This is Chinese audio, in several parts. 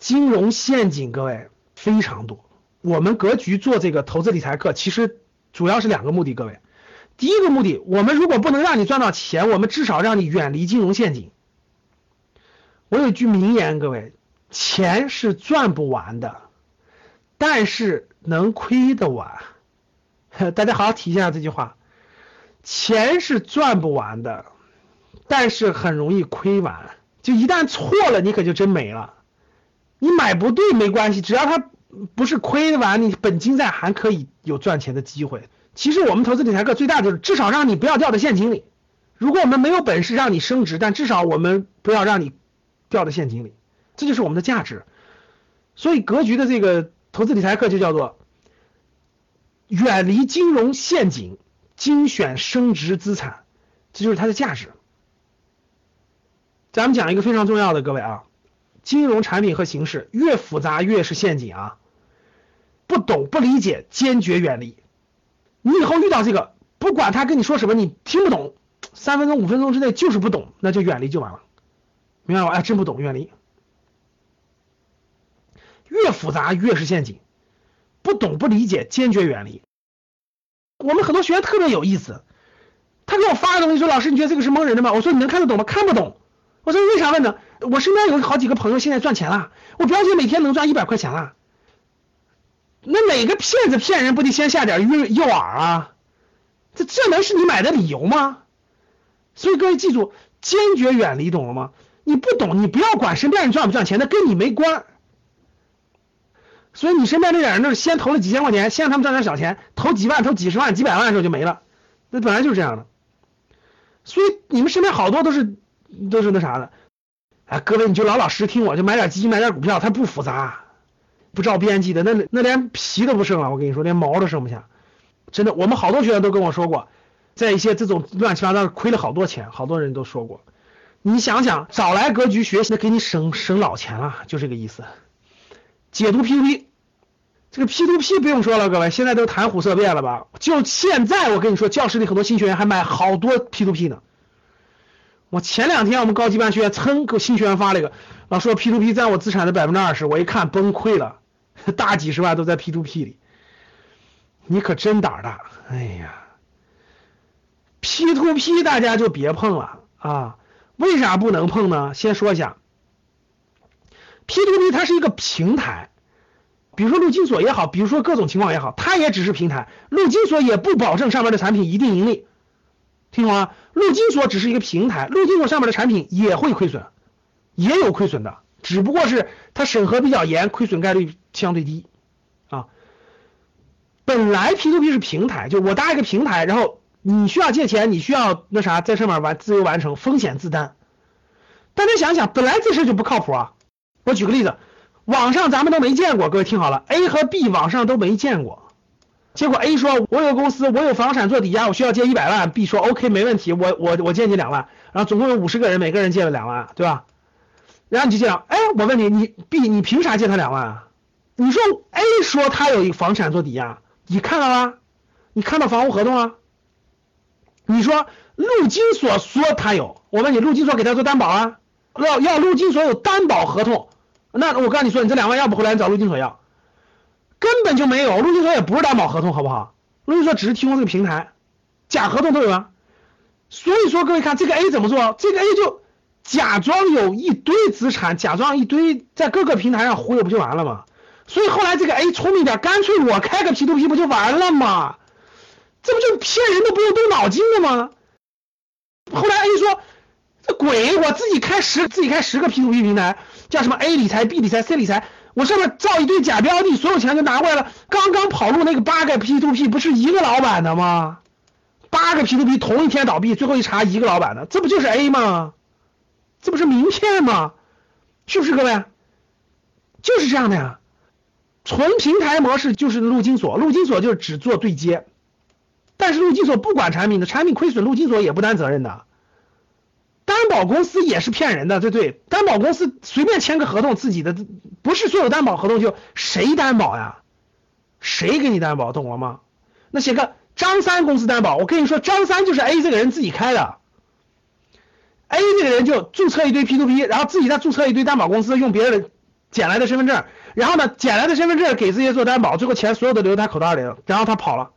金融陷阱，各位非常多。我们格局做这个投资理财课，其实主要是两个目的，各位。第一个目的，我们如果不能让你赚到钱，我们至少让你远离金融陷阱。我有句名言，各位，钱是赚不完的，但是能亏得完。大家好好提一下这句话，钱是赚不完的，但是很容易亏完。就一旦错了，你可就真没了。你买不对没关系，只要它不是亏完，你本金在，还可以有赚钱的机会。其实我们投资理财课最大就是至少让你不要掉到陷阱里。如果我们没有本事让你升值，但至少我们不要让你掉到陷阱里，这就是我们的价值。所以格局的这个投资理财课就叫做远离金融陷阱，精选升值资产，这就是它的价值。咱们讲一个非常重要的，各位啊，金融产品和形式越复杂越是陷阱啊，不懂不理解，坚决远离。你以后遇到这个，不管他跟你说什么，你听不懂，三分钟、五分钟之内就是不懂，那就远离就完了，明白吗？哎，真不懂，远离。越复杂越是陷阱，不懂不理解，坚决远离。我们很多学员特别有意思，他给我发个东西说：“老师，你觉得这个是蒙人的吗？”我说：“你能看得懂吗？看不懂。”我说：“为啥问呢？我身边有好几个朋友现在赚钱了，我表姐每天能赚一百块钱了。”那哪个骗子骗人不得先下点诱诱饵啊？这这能是你买的理由吗？所以各位记住，坚决远离，懂了吗？你不懂，你不要管身边人赚不赚钱，那跟你没关。所以你身边这点人，都是先投了几千块钱，先让他们赚点小钱，投几万、投几十万、几百万的时候就没了。那本来就是这样的。所以你们身边好多都是都是那啥的。哎，各位你就老老实听我，就买点基金，买点股票，它不复杂。不照边际的，那那连皮都不剩了。我跟你说，连毛都剩不下。真的，我们好多学员都跟我说过，在一些这种乱七八糟的亏了好多钱，好多人都说过。你想想，早来格局学习，那给你省省老钱了，就这个意思。解读 P to P，这个 P to P 不用说了，各位现在都谈虎色变了吧？就现在，我跟你说，教室里很多新学员还买好多 P to P 呢。我前两天我们高级班学员噌给新学员发了一个，老师 P to P 占我资产的百分之二十，我一看崩溃了。大几十万都在 P to P 里，你可真胆大！哎呀，P to P 大家就别碰了啊！为啥不能碰呢？先说一下，P to P 它是一个平台，比如说陆金所也好，比如说各种情况也好，它也只是平台。陆金所也不保证上面的产品一定盈利，听懂吗？陆金所只是一个平台，陆金所上面的产品也会亏损，也有亏损的。只不过是它审核比较严，亏损概率相对低啊。本来 P to P 是平台，就我搭一个平台，然后你需要借钱，你需要那啥在上面完自由完成，风险自担。大家想想，本来这事就不靠谱啊。我举个例子，网上咱们都没见过，各位听好了，A 和 B 网上都没见过。结果 A 说，我有公司，我有房产做抵押，我需要借一百万。B 说 OK 没问题，我我我借你两万，然后总共有五十个人，每个人借了两万，对吧？然后你就这样，哎，我问你，你 B 你凭啥借他两万啊？你说 A 说他有一房产做抵押，你看到了？你看到房屋合同了？你说陆金所说他有，我问你，陆金所给他做担保啊？要要陆金所有担保合同，那我告诉你说，你这两万要不回来，你找陆金所要，根本就没有，陆金所也不是担保合同，好不好？陆金所只是提供这个平台，假合同都有啊。所以说，各位看这个 A 怎么做？这个 A 就。假装有一堆资产，假装一堆在各个平台上忽悠不就完了吗？所以后来这个 A 聪明点，干脆我开个 P to P 不就完了吗？这不就骗人都不用动脑筋的吗？后来 A 说：“这鬼，我自己开十自己开十个 P to P 平台，叫什么 A 理财、B 理财、C 理财，我上面造一堆假标的，所有钱都拿过来了。刚刚跑路那个八个 P to P 不是一个老板的吗？八个 P to P 同一天倒闭，最后一查一个老板的，这不就是 A 吗？”这不是名片吗？是不是各位？就是这样的呀。纯平台模式就是陆金所，陆金所就是只做对接，但是陆金所不管产品的，产品亏损，陆金所也不担责任的。担保公司也是骗人的，对对？担保公司随便签个合同，自己的不是所有担保合同就谁担保呀？谁给你担保？懂了吗？那写个张三公司担保，我跟你说，张三就是 A 这个人自己开的。A 这个人就注册一堆 P to P，然后自己再注册一堆担保公司，用别人的捡来的身份证，然后呢，捡来的身份证给自己做担保，最后钱所有的留在他口袋里了，然后他跑了。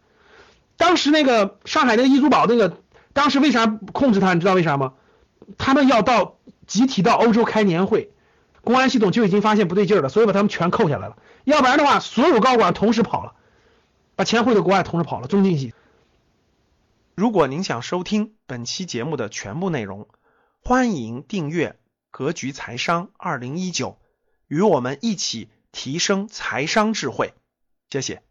当时那个上海那个易租宝那个，当时为啥控制他？你知道为啥吗？他们要到集体到欧洲开年会，公安系统就已经发现不对劲了，所以把他们全扣下来了。要不然的话，所有高管同时跑了，把钱汇到国外，同时跑了。中进系。如果您想收听本期节目的全部内容，欢迎订阅《格局财商二零一九》，与我们一起提升财商智慧。谢谢。